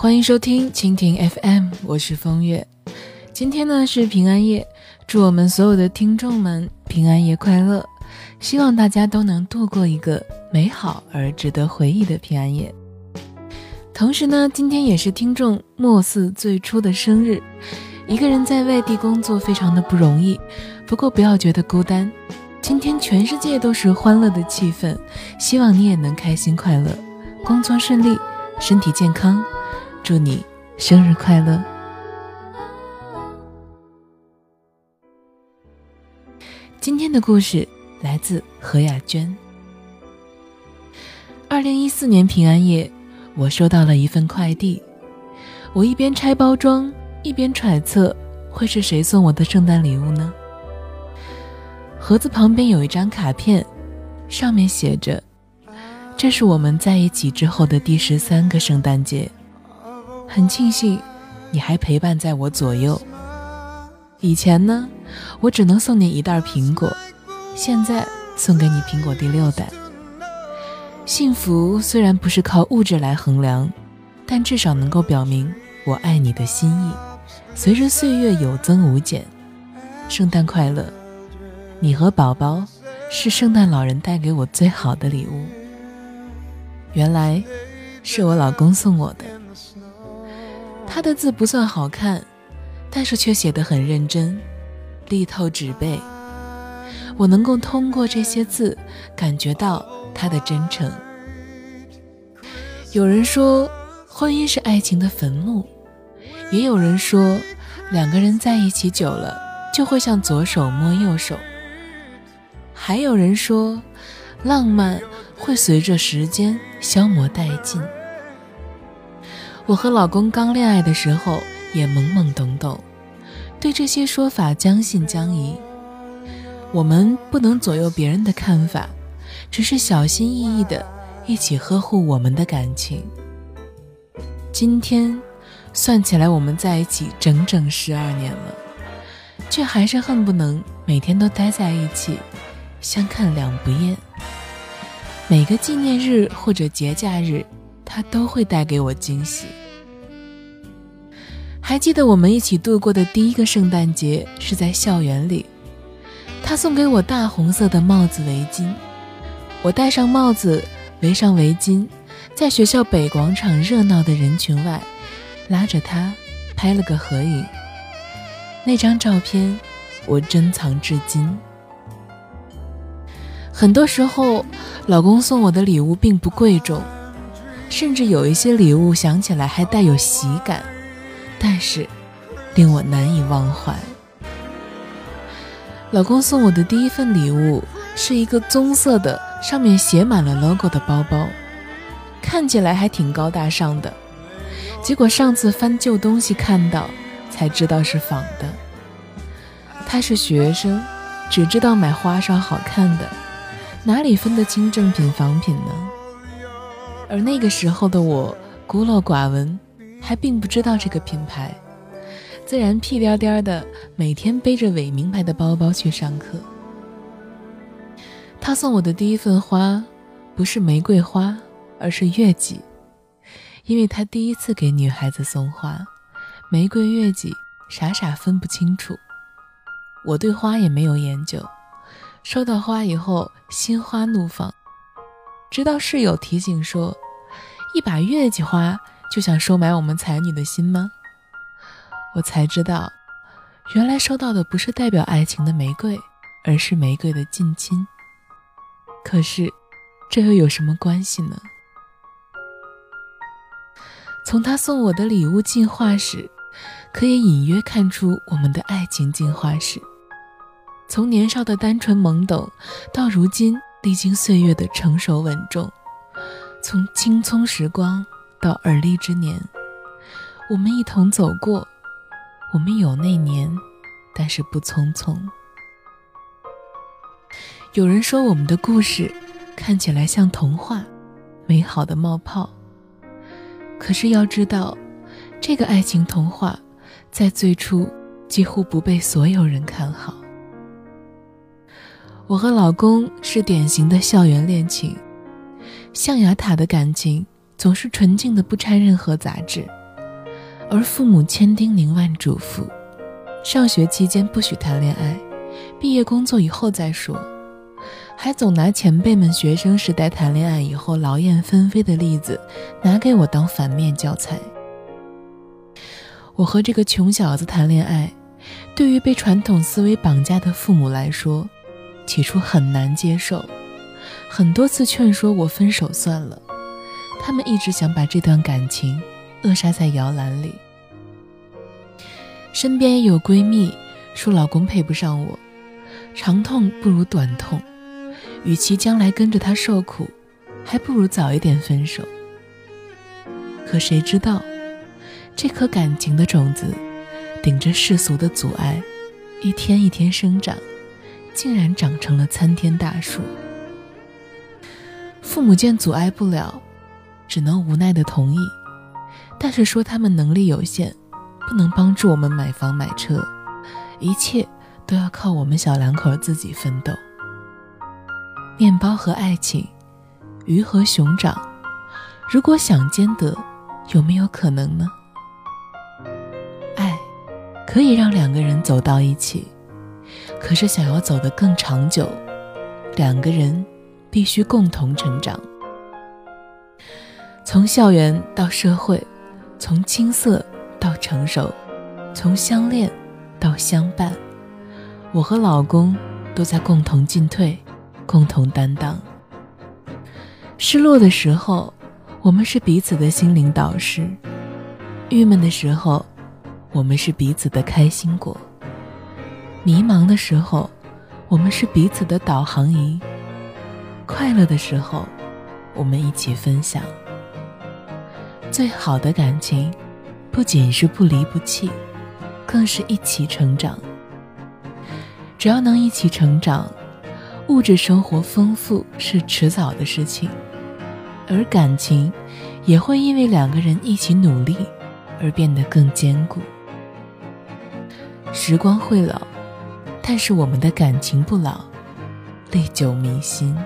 欢迎收听蜻蜓 FM，我是风月。今天呢是平安夜，祝我们所有的听众们平安夜快乐！希望大家都能度过一个美好而值得回忆的平安夜。同时呢，今天也是听众莫四最初的生日。一个人在外地工作非常的不容易，不过不要觉得孤单。今天全世界都是欢乐的气氛，希望你也能开心快乐，工作顺利，身体健康。祝你生日快乐！今天的故事来自何雅娟。二零一四年平安夜，我收到了一份快递。我一边拆包装，一边揣测会是谁送我的圣诞礼物呢？盒子旁边有一张卡片，上面写着：“这是我们在一起之后的第十三个圣诞节。”很庆幸，你还陪伴在我左右。以前呢，我只能送你一袋苹果，现在送给你苹果第六袋。幸福虽然不是靠物质来衡量，但至少能够表明我爱你的心意，随着岁月有增无减。圣诞快乐！你和宝宝是圣诞老人带给我最好的礼物。原来，是我老公送我的。他的字不算好看，但是却写得很认真，力透纸背。我能够通过这些字感觉到他的真诚。有人说，婚姻是爱情的坟墓；也有人说，两个人在一起久了就会像左手摸右手；还有人说，浪漫会随着时间消磨殆尽。我和老公刚恋爱的时候也懵懵懂懂，对这些说法将信将疑。我们不能左右别人的看法，只是小心翼翼的一起呵护我们的感情。今天算起来，我们在一起整整十二年了，却还是恨不能每天都待在一起，相看两不厌。每个纪念日或者节假日。他都会带给我惊喜。还记得我们一起度过的第一个圣诞节是在校园里，他送给我大红色的帽子围巾，我戴上帽子，围上围巾，在学校北广场热闹的人群外，拉着他拍了个合影。那张照片我珍藏至今。很多时候，老公送我的礼物并不贵重。甚至有一些礼物想起来还带有喜感，但是令我难以忘怀。老公送我的第一份礼物是一个棕色的，上面写满了 logo 的包包，看起来还挺高大上的。结果上次翻旧东西看到，才知道是仿的。他是学生，只知道买花哨好看的，哪里分得清正品仿品呢？而那个时候的我孤陋寡闻，还并不知道这个品牌，自然屁颠颠的每天背着伪名牌的包包去上课。他送我的第一份花，不是玫瑰花，而是月季，因为他第一次给女孩子送花，玫瑰、月季傻傻分不清楚。我对花也没有研究，收到花以后心花怒放。直到室友提醒说：“一把月季花就想收买我们才女的心吗？”我才知道，原来收到的不是代表爱情的玫瑰，而是玫瑰的近亲。可是，这又有什么关系呢？从他送我的礼物进化史，可以隐约看出我们的爱情进化史。从年少的单纯懵懂，到如今。历经岁月的成熟稳重，从青葱时光到而立之年，我们一同走过。我们有那年，但是不匆匆。有人说我们的故事看起来像童话，美好的冒泡。可是要知道，这个爱情童话在最初几乎不被所有人看好。我和老公是典型的校园恋情，象牙塔的感情总是纯净的，不掺任何杂质。而父母千叮咛万嘱咐，上学期间不许谈恋爱，毕业工作以后再说，还总拿前辈们学生时代谈恋爱以后劳燕分飞的例子拿给我当反面教材。我和这个穷小子谈恋爱，对于被传统思维绑架的父母来说，起初很难接受，很多次劝说我分手算了，他们一直想把这段感情。扼杀在摇篮里。身边也有闺蜜说老公配不上我，长痛不如短痛，与其将来跟着他受苦，还不如早一点分手。可谁知道，这颗感情的种子，顶着世俗的阻碍，一天一天生长，竟然长成了参天大树。父母见阻碍不了，只能无奈的同意。但是说他们能力有限，不能帮助我们买房买车，一切都要靠我们小两口自己奋斗。面包和爱情，鱼和熊掌，如果想兼得，有没有可能呢？爱可以让两个人走到一起，可是想要走得更长久，两个人必须共同成长，从校园到社会。从青涩到成熟，从相恋到相伴，我和老公都在共同进退，共同担当。失落的时候，我们是彼此的心灵导师；郁闷的时候，我们是彼此的开心果；迷茫的时候，我们是彼此的导航仪；快乐的时候，我们一起分享。最好的感情，不仅是不离不弃，更是一起成长。只要能一起成长，物质生活丰富是迟早的事情，而感情也会因为两个人一起努力而变得更坚固。时光会老，但是我们的感情不老，历久弥新。